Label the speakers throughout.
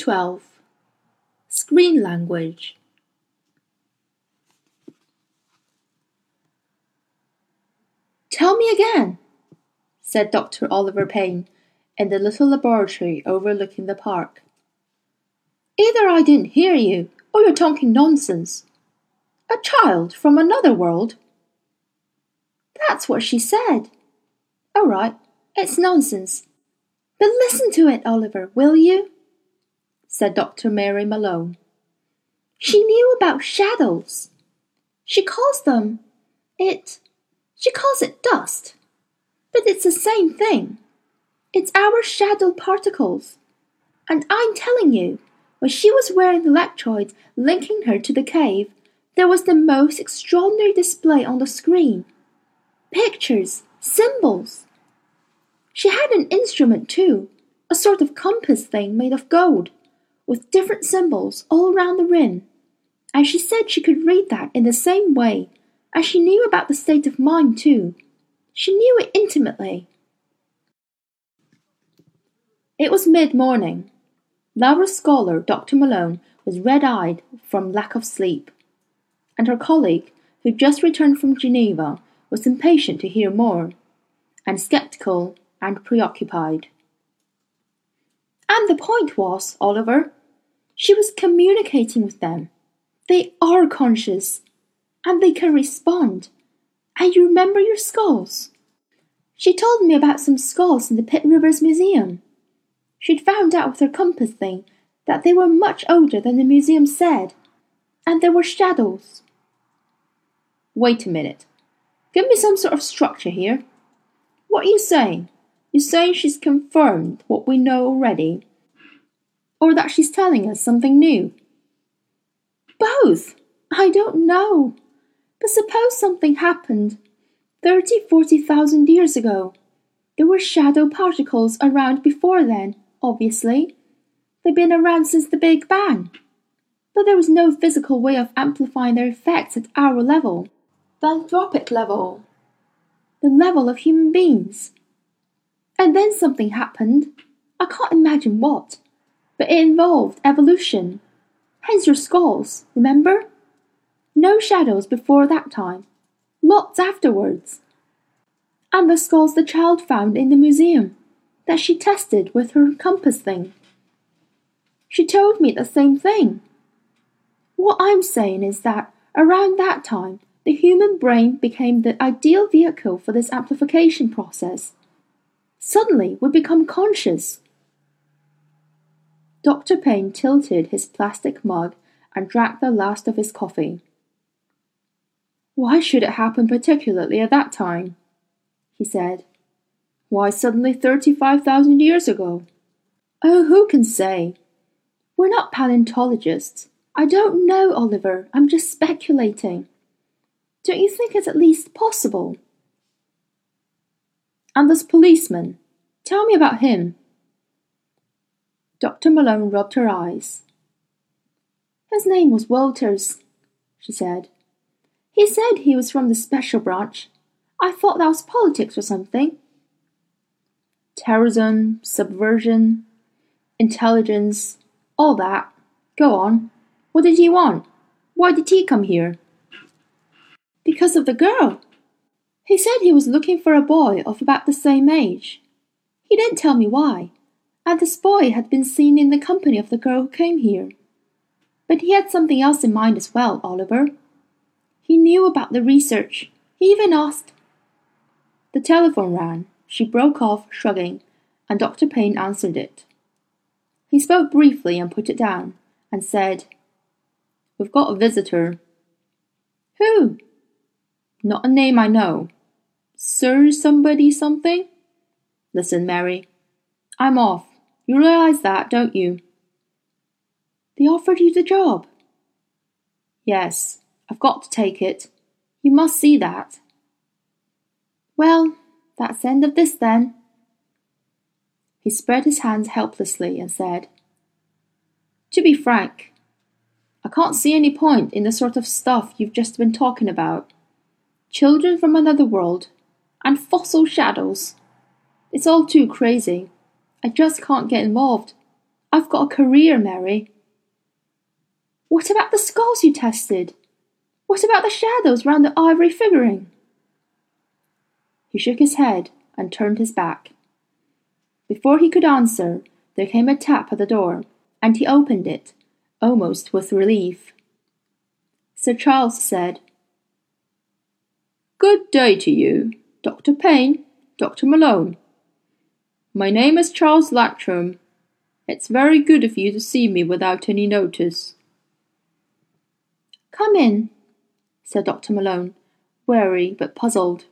Speaker 1: 12 Screen Language Tell me again, said Dr. Oliver Payne in the little laboratory overlooking the park. Either I didn't hear you, or you're talking nonsense. A child from another world? That's what she said. All right, it's nonsense. But listen to it, Oliver, will you? Said Dr. Mary Malone. She knew about shadows. She calls them it she calls it dust. But it's the same thing. It's our shadow particles. And I'm telling you, when she was wearing the electrodes linking her to the cave, there was the most extraordinary display on the screen. Pictures, symbols. She had an instrument too, a sort of compass thing made of gold, with different symbols all round the rim. And she said she could read that in the same way and she knew about the state of mind too. She knew it intimately. It was mid morning. Lyra's scholar, Dr. Malone, was red eyed from lack of sleep, and her colleague, who'd just returned from Geneva, was impatient to hear more, and sceptical and preoccupied. And the point was, Oliver, she was communicating with them. They are conscious and they can respond. And you remember your skulls? She told me about some skulls in the Pitt Rivers Museum. She'd found out with her compass thing that they were much older than the museum said, and there were shadows. Wait a minute. Give me some sort of structure here. What are you saying? You're saying she's confirmed what we know already? Or that she's telling us something new? Both. I don't know. But suppose something happened thirty, forty thousand years ago. There were shadow particles around before then, obviously. They've been around since the Big Bang. But there was no physical way of amplifying their effects at our level, the anthropic level, the level of human beings. And then something happened. I can't imagine what, but it involved evolution. Hence your skulls, remember? No shadows before that time, lots afterwards. And the skulls the child found in the museum that she tested with her compass thing. She told me the same thing. What I'm saying is that around that time, the human brain became the ideal vehicle for this amplification process. Suddenly, we become conscious. Dr. Payne tilted his plastic mug and drank the last of his coffee. Why should it happen particularly at that time? he said. Why suddenly thirty-five thousand years ago? Oh, who can say? We're not paleontologists. I don't know, Oliver. I'm just speculating. Don't you think it's at least possible? And this policeman. Tell me about him. Dr. Malone rubbed her eyes. His name was Walters, she said. He said he was from the special branch. I thought that was politics or something. Terrorism, subversion, intelligence, all that. Go on. What did he want? Why did he come here? Because of the girl. He said he was looking for a boy of about the same age. He didn't tell me why, and this boy had been seen in the company of the girl who came here. But he had something else in mind as well, Oliver. He knew about the research. He even asked. The telephone rang. She broke off, shrugging, and Dr. Payne answered it. He spoke briefly and put it down, and said, We've got a visitor. Who? Not a name I know. Sir somebody something? Listen, Mary. I'm off. You realize that, don't you? They offered you the job. Yes, I've got to take it. You must see that. Well, that's the end of this then. He spread his hands helplessly and said, To be frank, I can't see any point in the sort of stuff you've just been talking about. Children from another world and fossil shadows. It's all too crazy. I just can't get involved. I've got a career, Mary. What about the skulls you tested? What about the shadows round the ivory figuring? He shook his head and turned his back. Before he could answer, there came a tap at the door, and he opened it, almost with relief. Sir Charles said, Good day to you, Dr. Payne, Dr. Malone. My name is Charles Latrom. It's very good of you to see me without any notice. Come in, said Dr. Malone, wary but puzzled.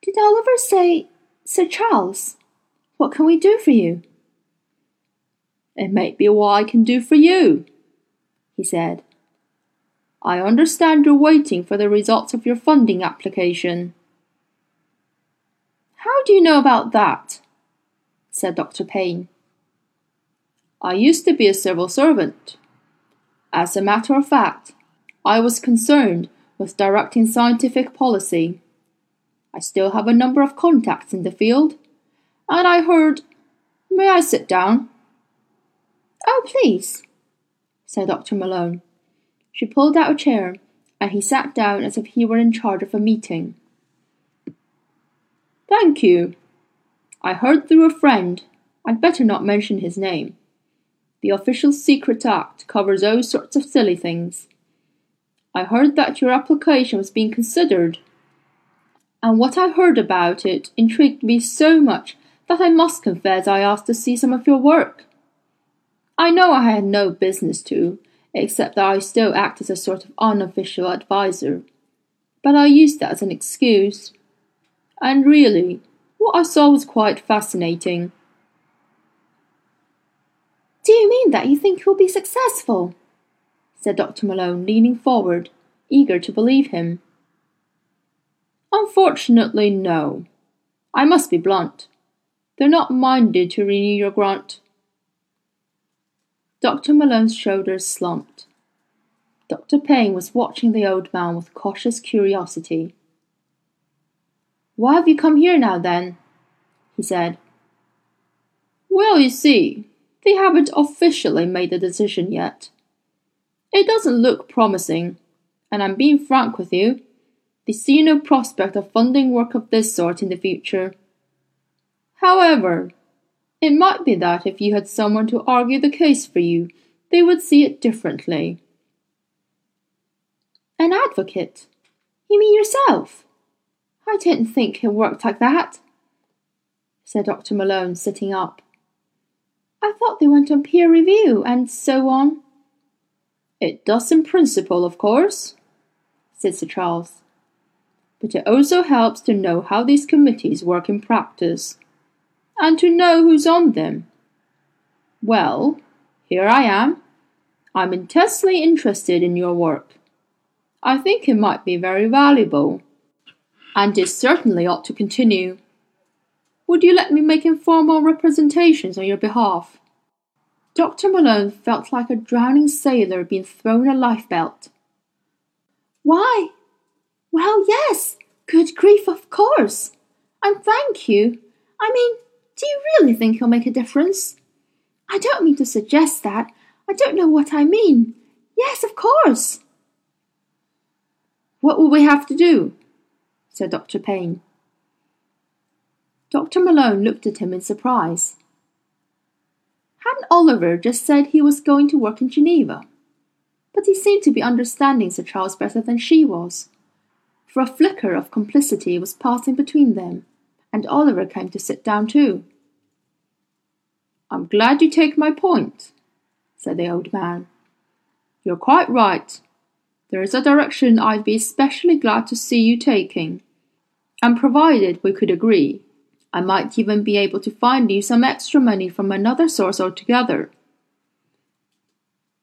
Speaker 1: Did Oliver say Sir Charles? What can we do for you? It may be what I can do for you, he said. I understand you're waiting for the results of your funding application. How do you know about that? said Dr. Payne. I used to be a civil servant. As a matter of fact, I was concerned with directing scientific policy. I still have a number of contacts in the field, and I heard. May I sit down? Oh, please, said Dr. Malone. She pulled out a chair, and he sat down as if he were in charge of a meeting. Thank you. I heard through a friend, I'd better not mention his name. The Official Secret Act covers all sorts of silly things. I heard that your application was being considered, and what I heard about it intrigued me so much that I must confess I asked to see some of your work. I know I had no business to, except that I still act as a sort of unofficial adviser. But I used that as an excuse. And really, what I saw was quite fascinating. Do you mean that you think you'll be successful? said Dr. Malone, leaning forward, eager to believe him. Unfortunately, no. I must be blunt. They're not minded to renew your grant. Dr. Malone's shoulders slumped. Dr. Payne was watching the old man with cautious curiosity. Why have you come here now, then? he said. Well, you see, they haven't officially made a decision yet. It doesn't look promising, and I'm being frank with you. They see no prospect of funding work of this sort in the future. However, it might be that if you had someone to argue the case for you, they would see it differently. An advocate? You mean yourself? I didn't think it worked like that, said Dr. Malone, sitting up. I thought they went on peer review and so on. It does in principle, of course, said Sir Charles. But it also helps to know how these committees work in practice and to know who's on them. Well, here I am. I'm intensely interested in your work. I think it might be very valuable, and it certainly ought to continue. Would you let me make informal representations on your behalf? Dr. Malone felt like a drowning sailor being thrown a lifebelt. Why? Well, yes, good grief, of course. And thank you. I mean, do you really think he'll make a difference? I don't mean to suggest that. I don't know what I mean. Yes, of course. What will we have to do? Said Dr. Payne. Dr. Malone looked at him in surprise. Hadn't Oliver just said he was going to work in Geneva? But he seemed to be understanding Sir Charles better than she was, for a flicker of complicity was passing between them and Oliver came to sit down too. I'm glad you take my point, said the old man. You're quite right. There is a direction I'd be especially glad to see you taking, and provided we could agree, I might even be able to find you some extra money from another source altogether.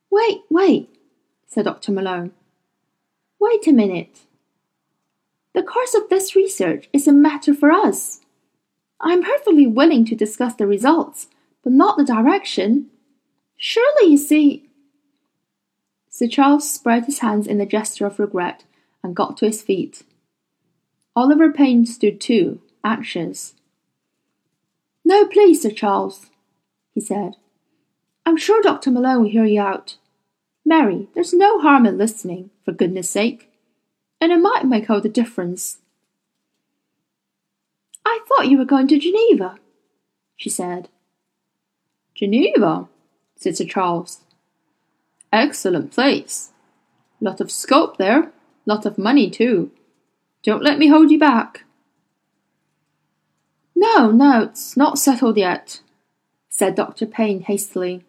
Speaker 1: Wait, wait, said Dr. Malone. Wait a minute. The course of this research is a matter for us. I am perfectly willing to discuss the results, but not the direction. Surely you see. Sir Charles spread his hands in a gesture of regret and got to his feet. Oliver Payne stood too, anxious. No, please, Sir Charles, he said. I'm sure Dr. Malone will hear you out. Mary, there's no harm in listening, for goodness sake. And it might make all the difference. I thought you were going to Geneva, she said.
Speaker 2: Geneva, said Sir Charles. Excellent place. Lot of scope there, lot of money too. Don't let me hold you back.
Speaker 1: No, no, it's not settled yet, said Dr. Payne hastily.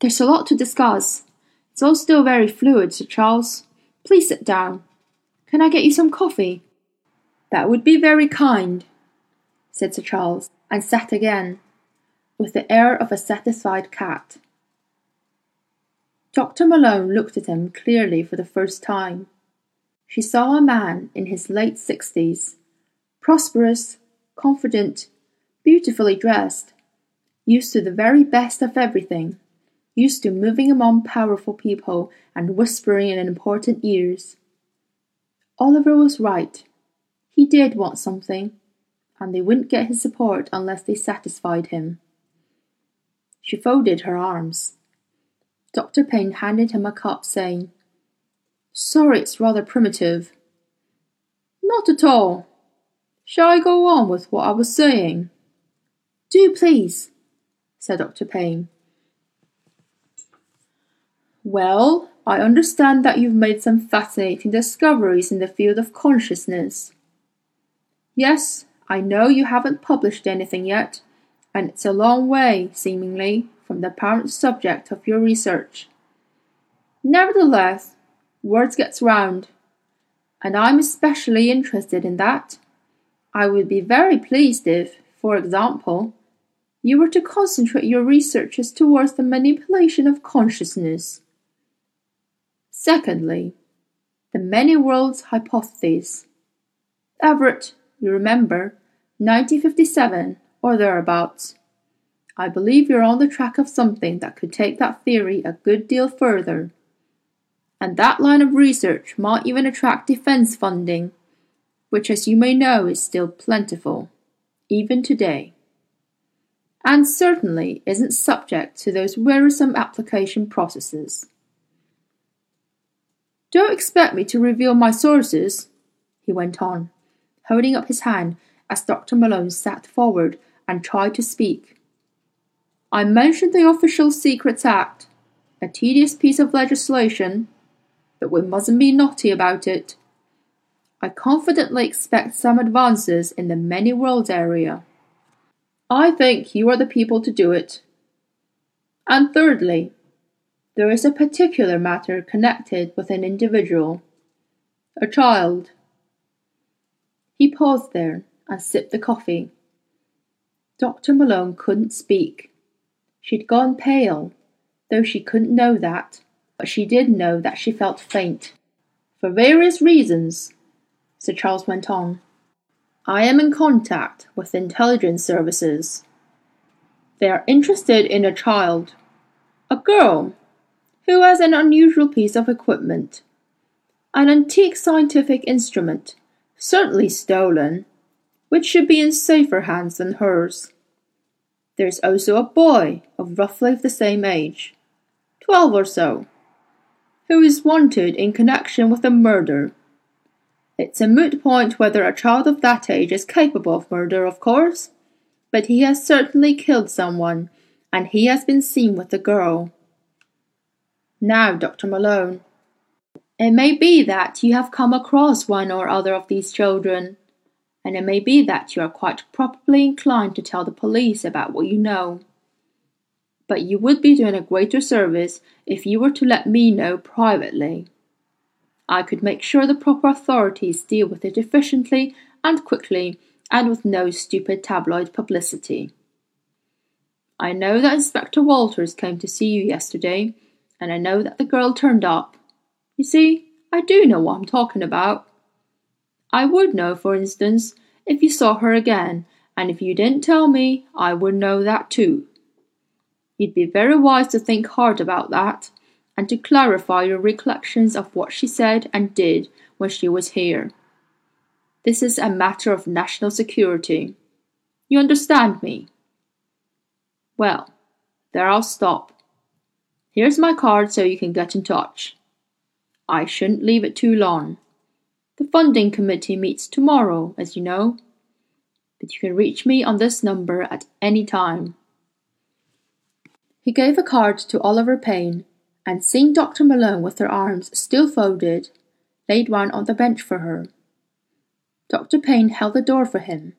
Speaker 1: There's a lot to discuss. It's all still very fluid, Sir Charles. Please sit down. Can I get you some coffee?
Speaker 2: That would be very kind, said Sir Charles, and sat again, with the air of a satisfied cat. Dr. Malone looked at him clearly for the first time. She saw a man in his late sixties, prosperous, confident, beautifully dressed, used to the very best of everything, used to moving among powerful people and whispering in important ears. Oliver was right. He did want something, and they wouldn't get his support unless they satisfied him. She folded her arms. Dr. Payne handed him a cup, saying, Sorry it's rather primitive.
Speaker 1: Not at all. Shall I go on with what I was saying?
Speaker 2: Do please, said Dr. Payne. Well, I understand that you've made some fascinating discoveries in the field of consciousness. Yes, I know you haven't published anything yet, and it's a long way, seemingly, from the apparent subject of your research. Nevertheless, words gets round, and I'm especially interested in that. I would be very pleased if, for example, you were to concentrate your researches towards the manipulation of consciousness. Secondly, the many worlds hypothesis. Everett, you remember, 1957 or thereabouts. I believe you're on the track of something that could take that theory a good deal further. And that line of research might even attract defense funding, which, as you may know, is still plentiful, even today and certainly isn't subject to those wearisome application processes. Don't expect me to reveal my sources, he went on, holding up his hand as Dr. Malone sat forward and tried to speak. I mentioned the Official Secrets Act, a tedious piece of legislation, but we mustn't be naughty about it. I confidently expect some advances in the many worlds area. I think you are the people to do it. And thirdly, there is a particular matter connected with an individual, a child. He paused there and sipped the coffee. Dr. Malone couldn't speak. She'd gone pale, though she couldn't know that, but she did know that she felt faint. For various reasons, Sir Charles went on. I am in contact with intelligence services. They are interested in a child, a girl, who has an unusual piece of equipment, an antique scientific instrument, certainly stolen, which should be in safer hands than hers. There is also a boy of roughly the same age, twelve or so, who is wanted in connection with a murder it's a moot point whether a child of that age is capable of murder, of course, but he has certainly killed someone, and he has been seen with the girl. Now, Dr. Malone, it may be that you have come across one or other of these children, and it may be that you are quite properly inclined to tell the police about what you know. But you would be doing a greater service if you were to let me know privately. I could make sure the proper authorities deal with it efficiently and quickly and with no stupid tabloid publicity. I know that Inspector Walters came to see you yesterday, and I know that the girl turned up. You see, I do know what I'm talking about. I would know, for instance, if you saw her again, and if you didn't tell me, I would know that too. You'd be very wise to think hard about that and to clarify your recollections of what she said and did when she was here. This is a matter of national security. You understand me? Well, there I'll stop. Here's my card so you can get in touch. I shouldn't leave it too long. The funding committee meets tomorrow, as you know. But you can reach me on this number at any time. He gave a card to Oliver Payne, and seeing Dr. Malone with her arms still folded, laid one on the bench for her. Dr. Payne held the door for him.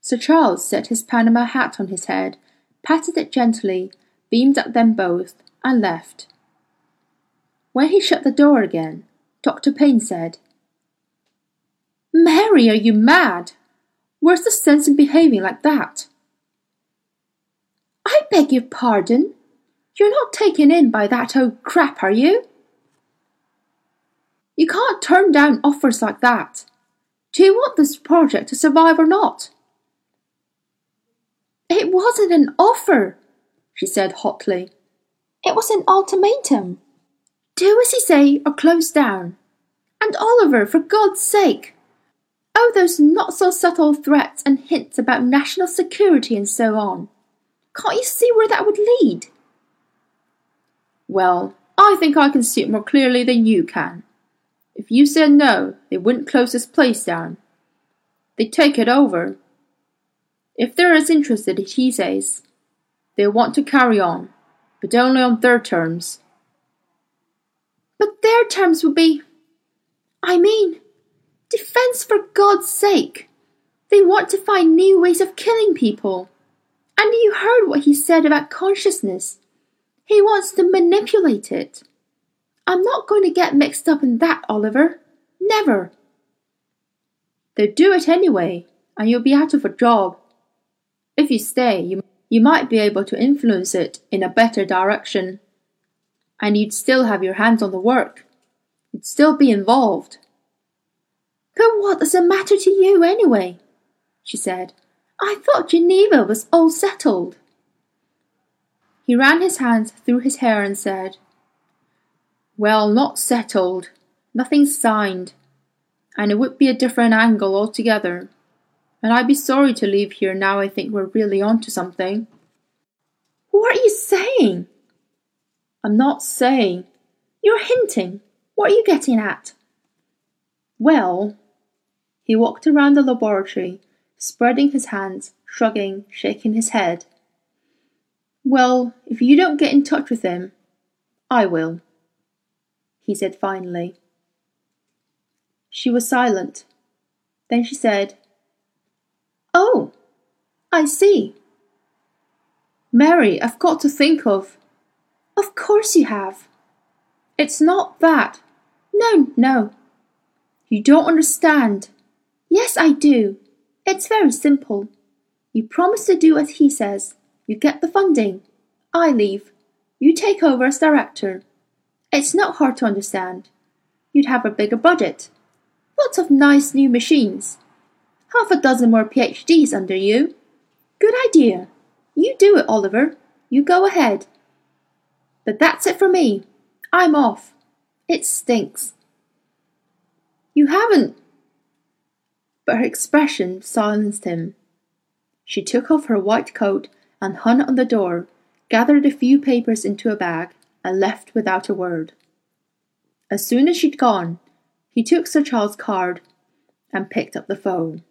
Speaker 2: Sir Charles set his Panama hat on his head, patted it gently, beamed at them both, and left. When he shut the door again, Dr. Payne said, Mary, are you mad? Where's the sense in behaving like that?
Speaker 1: I beg your pardon. You're not taken in by that old crap, are you? You can't turn down offers like that. Do you want this project to survive or not? It wasn't an offer, she said hotly. It was an ultimatum. Do as he say or close down. And Oliver, for God's sake! Oh, those not so subtle threats and hints about national security and so on. Can't you see where that would lead?
Speaker 2: Well, I think I can see it more clearly than you can. If you said no, they wouldn't close this place down. They'd take it over. If they're as interested as he says, they'll want to carry on, but only on their terms.
Speaker 1: But their terms would be. I mean, defense for God's sake. They want to find new ways of killing people. And you heard what he said about consciousness. He wants to manipulate it. I'm not going to get mixed up in that, Oliver. Never.
Speaker 2: They'll do it anyway, and you'll be out of a job. If you stay, you, you might be able to influence it in a better direction. And you'd still have your hands on the work. You'd still be involved.
Speaker 1: But what does it matter to you anyway? she said. I thought Geneva was all settled.
Speaker 2: He ran his hands through his hair and said, Well, not settled. Nothing's signed. And it would be a different angle altogether. And I'd be sorry to leave here now I think we're really on to something.
Speaker 1: What are you saying?
Speaker 2: I'm not saying.
Speaker 1: You're hinting. What are you getting at?
Speaker 2: Well, he walked around the laboratory, spreading his hands, shrugging, shaking his head. Well, if you don't get in touch with him, I will, he said finally. She was silent. Then she said,
Speaker 1: Oh, I see.
Speaker 2: Mary, I've got to think of.
Speaker 1: Of course you have.
Speaker 2: It's not that.
Speaker 1: No, no.
Speaker 2: You don't understand.
Speaker 1: Yes, I do. It's very simple. You promise to do as he says. You get the funding. I leave. You take over as director. It's not hard to understand. You'd have a bigger budget. Lots of nice new machines. Half a dozen more PhDs under you. Good idea. You do it, Oliver. You go ahead. But that's it for me. I'm off. It stinks.
Speaker 2: You haven't. But her expression silenced him. She took off her white coat and hung it on the door, gathered a few papers into a bag, and left without a word. As soon as she'd gone, he took Sir Charles' card and picked up the phone.